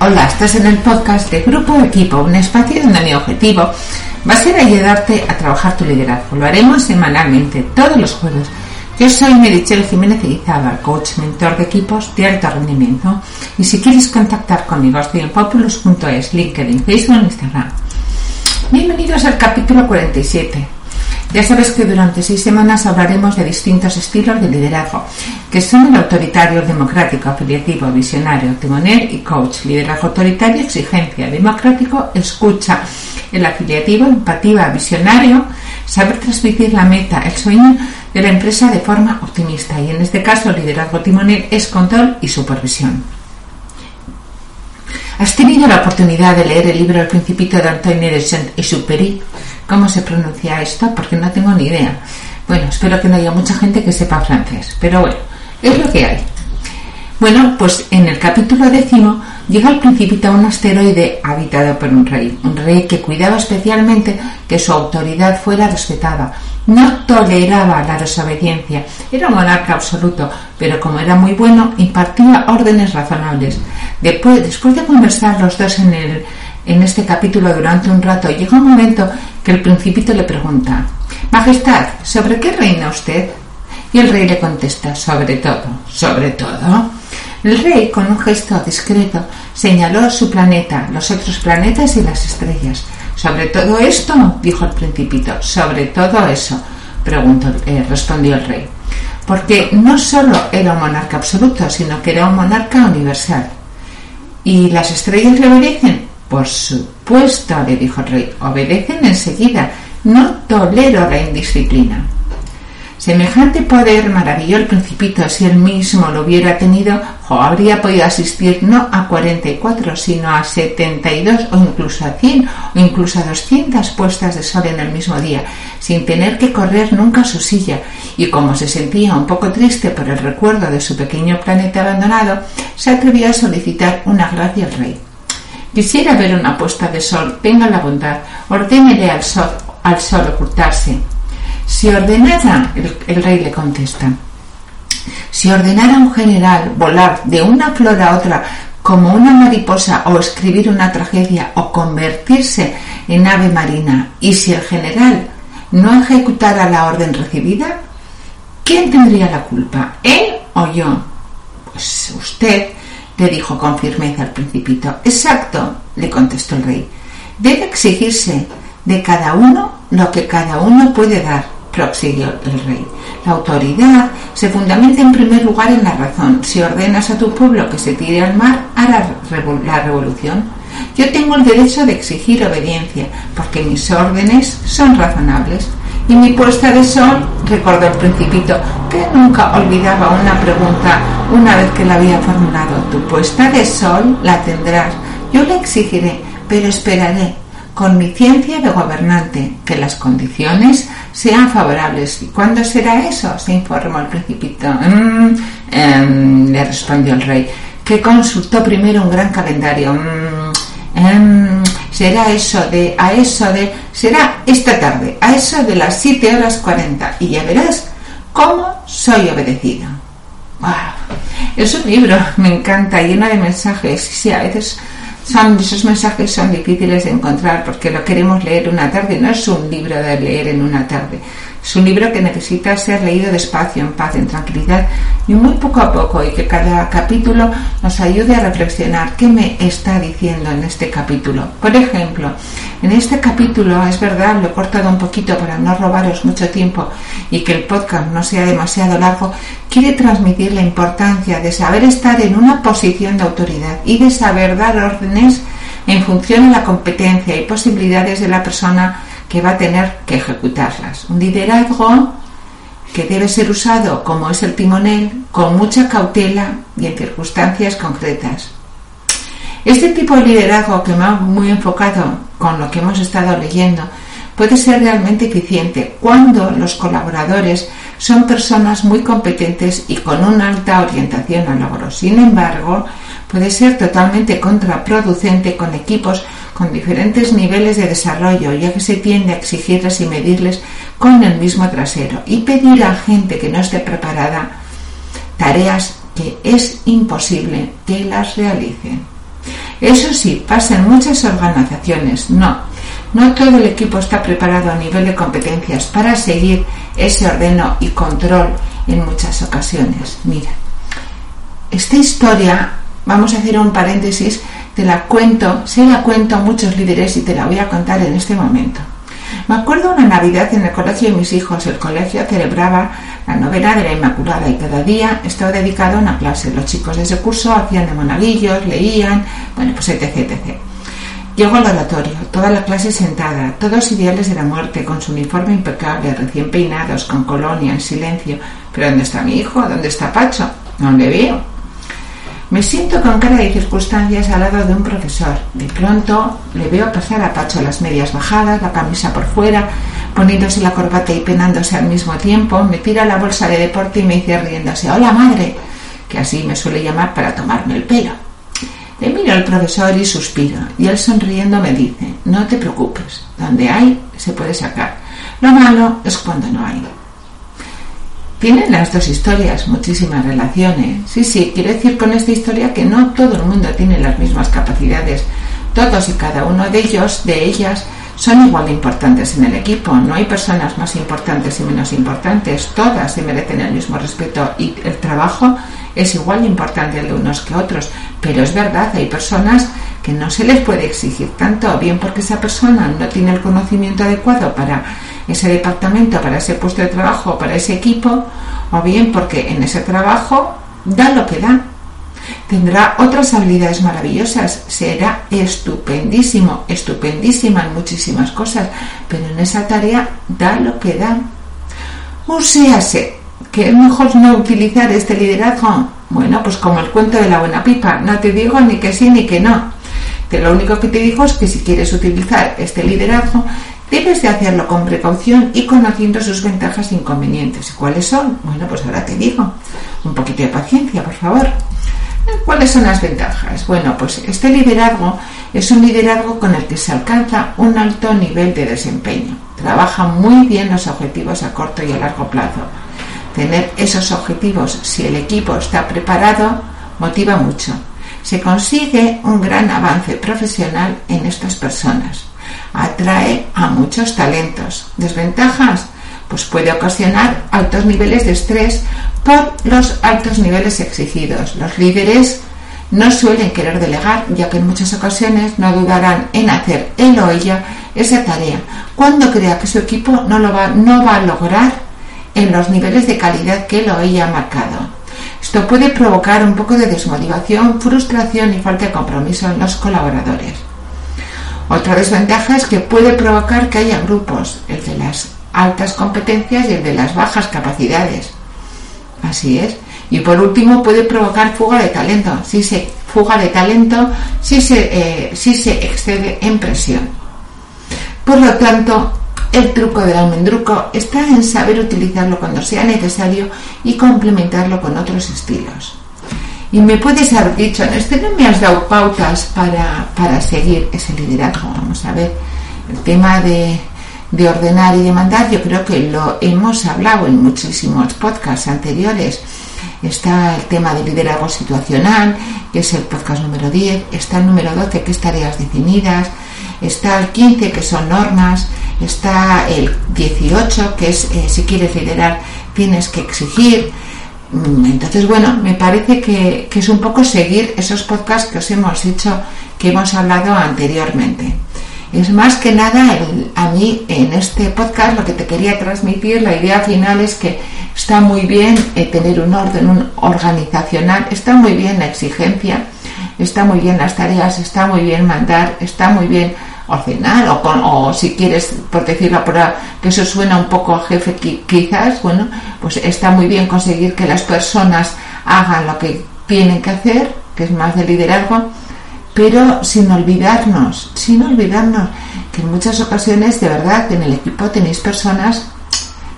Hola, estás en el podcast de Grupo Equipo, un espacio donde mi objetivo va a ser ayudarte a trabajar tu liderazgo. Lo haremos semanalmente, todos los jueves. Yo soy Merichel Jiménez Izábal, coach, mentor de equipos de alto rendimiento. Y si quieres contactar conmigo, estoy en populus.es, LinkedIn, Facebook, Instagram. Bienvenidos al capítulo 47 ya sabes que durante seis semanas hablaremos de distintos estilos de liderazgo, que son el autoritario, democrático, afiliativo, visionario, timonel y coach. Liderazgo autoritario, exigencia, democrático, escucha. El afiliativo, empativa, visionario, saber transmitir la meta, el sueño de la empresa de forma optimista. Y en este caso, el liderazgo timonel es control y supervisión. ¿Has tenido la oportunidad de leer el libro El Principito de Antonio de Saint-Exupéry? ¿Cómo se pronuncia esto? Porque no tengo ni idea. Bueno, espero que no haya mucha gente que sepa francés, pero bueno, es lo que hay. Bueno, pues en el capítulo décimo llega al principito a un asteroide habitado por un rey, un rey que cuidaba especialmente que su autoridad fuera respetada. No toleraba la desobediencia, era un monarca absoluto, pero como era muy bueno, impartía órdenes razonables. Después, después de conversar los dos en el, en este capítulo durante un rato, llega un momento que el principito le pregunta, Majestad, ¿sobre qué reina usted? Y el rey le contesta, sobre todo, sobre todo. El rey, con un gesto discreto, señaló su planeta, los otros planetas y las estrellas. ¿Sobre todo esto? dijo el principito. Sobre todo eso, eh, respondió el rey. Porque no solo era un monarca absoluto, sino que era un monarca universal. ¿Y las estrellas le obedecen? Por supuesto, le dijo el rey, obedecen enseguida. No tolero la indisciplina. Semejante poder maravilló el principito si él mismo lo hubiera tenido, o habría podido asistir no a 44, sino a 72 o incluso a 100 o incluso a 200 puestas de sol en el mismo día, sin tener que correr nunca su silla, y como se sentía un poco triste por el recuerdo de su pequeño planeta abandonado, se atrevió a solicitar una gracia al rey. Quisiera ver una puesta de sol, tenga la bondad, ordénele al sol, al sol ocultarse. Si ordenara, el, rey le contesta, si ordenara un general volar de una flor a otra como una mariposa o escribir una tragedia o convertirse en ave marina, y si el general no ejecutara la orden recibida, ¿quién tendría la culpa? ¿Él o yo? Pues usted, le dijo con firmeza el principito. Exacto, le contestó el rey. Debe exigirse de cada uno lo que cada uno puede dar, prosiguió el rey. La autoridad se fundamenta en primer lugar en la razón. Si ordenas a tu pueblo que se tire al mar, hará la revolución. Yo tengo el derecho de exigir obediencia, porque mis órdenes son razonables. Y mi puesta de sol, recordó el principito, que nunca olvidaba una pregunta una vez que la había formulado. Tu puesta de sol la tendrás. Yo la exigiré, pero esperaré, con mi ciencia de gobernante, que las condiciones sean favorables. ¿Y cuándo será eso? se informó el principito. Mm, em, le respondió el rey, que consultó primero un gran calendario. Mm, em, será eso de, a eso de, será esta tarde, a eso de las 7 horas 40, y ya verás cómo soy obedecido. Es un libro, me encanta, lleno de mensajes. Sí, a veces son, esos mensajes son difíciles de encontrar porque lo queremos leer una tarde. No es un libro de leer en una tarde. Es un libro que necesita ser leído despacio, en paz, en tranquilidad y muy poco a poco y que cada capítulo nos ayude a reflexionar qué me está diciendo en este capítulo. Por ejemplo, en este capítulo, es verdad, lo he cortado un poquito para no robaros mucho tiempo y que el podcast no sea demasiado largo, quiere transmitir la importancia de saber estar en una posición de autoridad y de saber dar órdenes en función de la competencia y posibilidades de la persona que va a tener que ejecutarlas. Un liderazgo que debe ser usado, como es el timonel, con mucha cautela y en circunstancias concretas. Este tipo de liderazgo que va muy enfocado con lo que hemos estado leyendo puede ser realmente eficiente cuando los colaboradores son personas muy competentes y con una alta orientación al logro. Sin embargo, puede ser totalmente contraproducente con equipos con diferentes niveles de desarrollo, ya que se tiende a exigirles y medirles con el mismo trasero y pedir a gente que no esté preparada tareas que es imposible que las realicen. Eso sí, pasa en muchas organizaciones. No, no todo el equipo está preparado a nivel de competencias para seguir ese ordeno y control en muchas ocasiones. Mira, esta historia, vamos a hacer un paréntesis, te la cuento, se la cuento a muchos líderes y te la voy a contar en este momento. Me acuerdo una Navidad en el colegio de mis hijos. El colegio celebraba la novena de la Inmaculada y cada día estaba dedicado a una clase. Los chicos de ese curso hacían de monaguillos, leían, bueno, pues etc. Llegó al oratorio, toda la clase sentada, todos ideales de la muerte, con su uniforme impecable, recién peinados, con colonia, en silencio. ¿Pero dónde está mi hijo? ¿Dónde está Pacho? No le veo. Me siento con cara de circunstancias al lado de un profesor. De pronto le veo pasar a Pacho las medias bajadas, la camisa por fuera, poniéndose la corbata y penándose al mismo tiempo. Me tira la bolsa de deporte y me dice riéndose, hola madre, que así me suele llamar para tomarme el pelo. Le miro al profesor y suspiro, y él sonriendo me dice, no te preocupes, donde hay se puede sacar. Lo malo es cuando no hay. Tienen las dos historias muchísimas relaciones. Sí, sí, quiero decir con esta historia que no todo el mundo tiene las mismas capacidades. Todos y cada uno de ellos, de ellas, son igual de importantes en el equipo. No hay personas más importantes y menos importantes. Todas se merecen el mismo respeto y el trabajo es igual de importante de unos que otros, pero es verdad, hay personas que no se les puede exigir tanto, bien porque esa persona no tiene el conocimiento adecuado para ese departamento, para ese puesto de trabajo, para ese equipo, o bien porque en ese trabajo da lo que da. Tendrá otras habilidades maravillosas, será estupendísimo, estupendísima en muchísimas cosas, pero en esa tarea da lo que da. Sea, que es mejor no utilizar este liderazgo. Bueno, pues como el cuento de la buena pipa, no te digo ni que sí ni que no. Te lo único que te digo es que si quieres utilizar este liderazgo, debes de hacerlo con precaución y conociendo sus ventajas e inconvenientes. ¿Cuáles son? Bueno, pues ahora te digo. Un poquito de paciencia, por favor. ¿Cuáles son las ventajas? Bueno, pues este liderazgo es un liderazgo con el que se alcanza un alto nivel de desempeño. Trabaja muy bien los objetivos a corto y a largo plazo Tener esos objetivos, si el equipo está preparado, motiva mucho. Se consigue un gran avance profesional en estas personas. Atrae a muchos talentos. ¿Desventajas? Pues puede ocasionar altos niveles de estrés por los altos niveles exigidos. Los líderes no suelen querer delegar, ya que en muchas ocasiones no dudarán en hacer él o ella esa tarea, cuando crea que su equipo no, lo va, no va a lograr en los niveles de calidad que lo haya marcado. Esto puede provocar un poco de desmotivación, frustración y falta de compromiso en los colaboradores. Otra desventaja es que puede provocar que haya grupos, el de las altas competencias y el de las bajas capacidades. Así es. Y por último puede provocar fuga de talento, si se fuga de talento, si se, eh, si se excede en presión. Por lo tanto, el truco del almendruco está en saber utilizarlo cuando sea necesario y complementarlo con otros estilos. Y me puedes haber dicho, en este no me has dado pautas para, seguir ese liderazgo. Vamos a ver, el tema de, de ordenar y demandar, yo creo que lo hemos hablado en muchísimos podcasts anteriores. Está el tema del liderazgo situacional, que es el podcast número 10. Está el número 12, que es tareas definidas. Está el 15, que son normas está el 18, que es eh, si quieres liderar tienes que exigir. Mm, entonces, bueno, me parece que, es un poco seguir esos podcasts que os hemos hecho, que hemos hablado anteriormente. Es más que nada, a mí en este podcast lo que te quería transmitir, la idea final es que está muy bien eh, tener un orden un organizacional, está muy bien la exigencia, está muy bien las tareas, está muy bien mandar, está muy bien ordenar o, con, o si quieres, por decirlo por que eso suena un poco a jefe quizás, bueno, pues está muy bien conseguir que las personas hagan lo que tienen que hacer, que es más de liderazgo, pero sin olvidarnos, sin olvidarnos que en muchas ocasiones de verdad en el equipo tenéis personas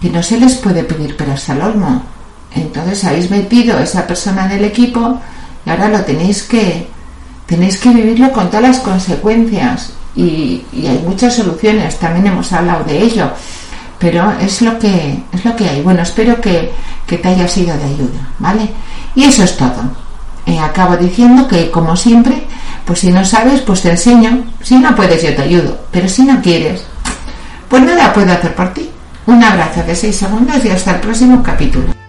que no se les puede pedir peras al olmo. Entonces habéis metido a esa persona en el equipo y ahora lo tenéis que tenéis que vivirlo con todas las consecuencias y, hay muchas soluciones, también hemos hablado de ello, pero es lo que, es lo que hay. Bueno, espero que, te haya sido de ayuda, ¿vale? Y eso es todo. Eh, acabo diciendo que, como siempre, pues si no sabes, pues te enseño. Si no puedes, yo te ayudo. Pero si no quieres, pues nada puedo hacer por ti. Un abrazo de 6 segundos y hasta el próximo capítulo.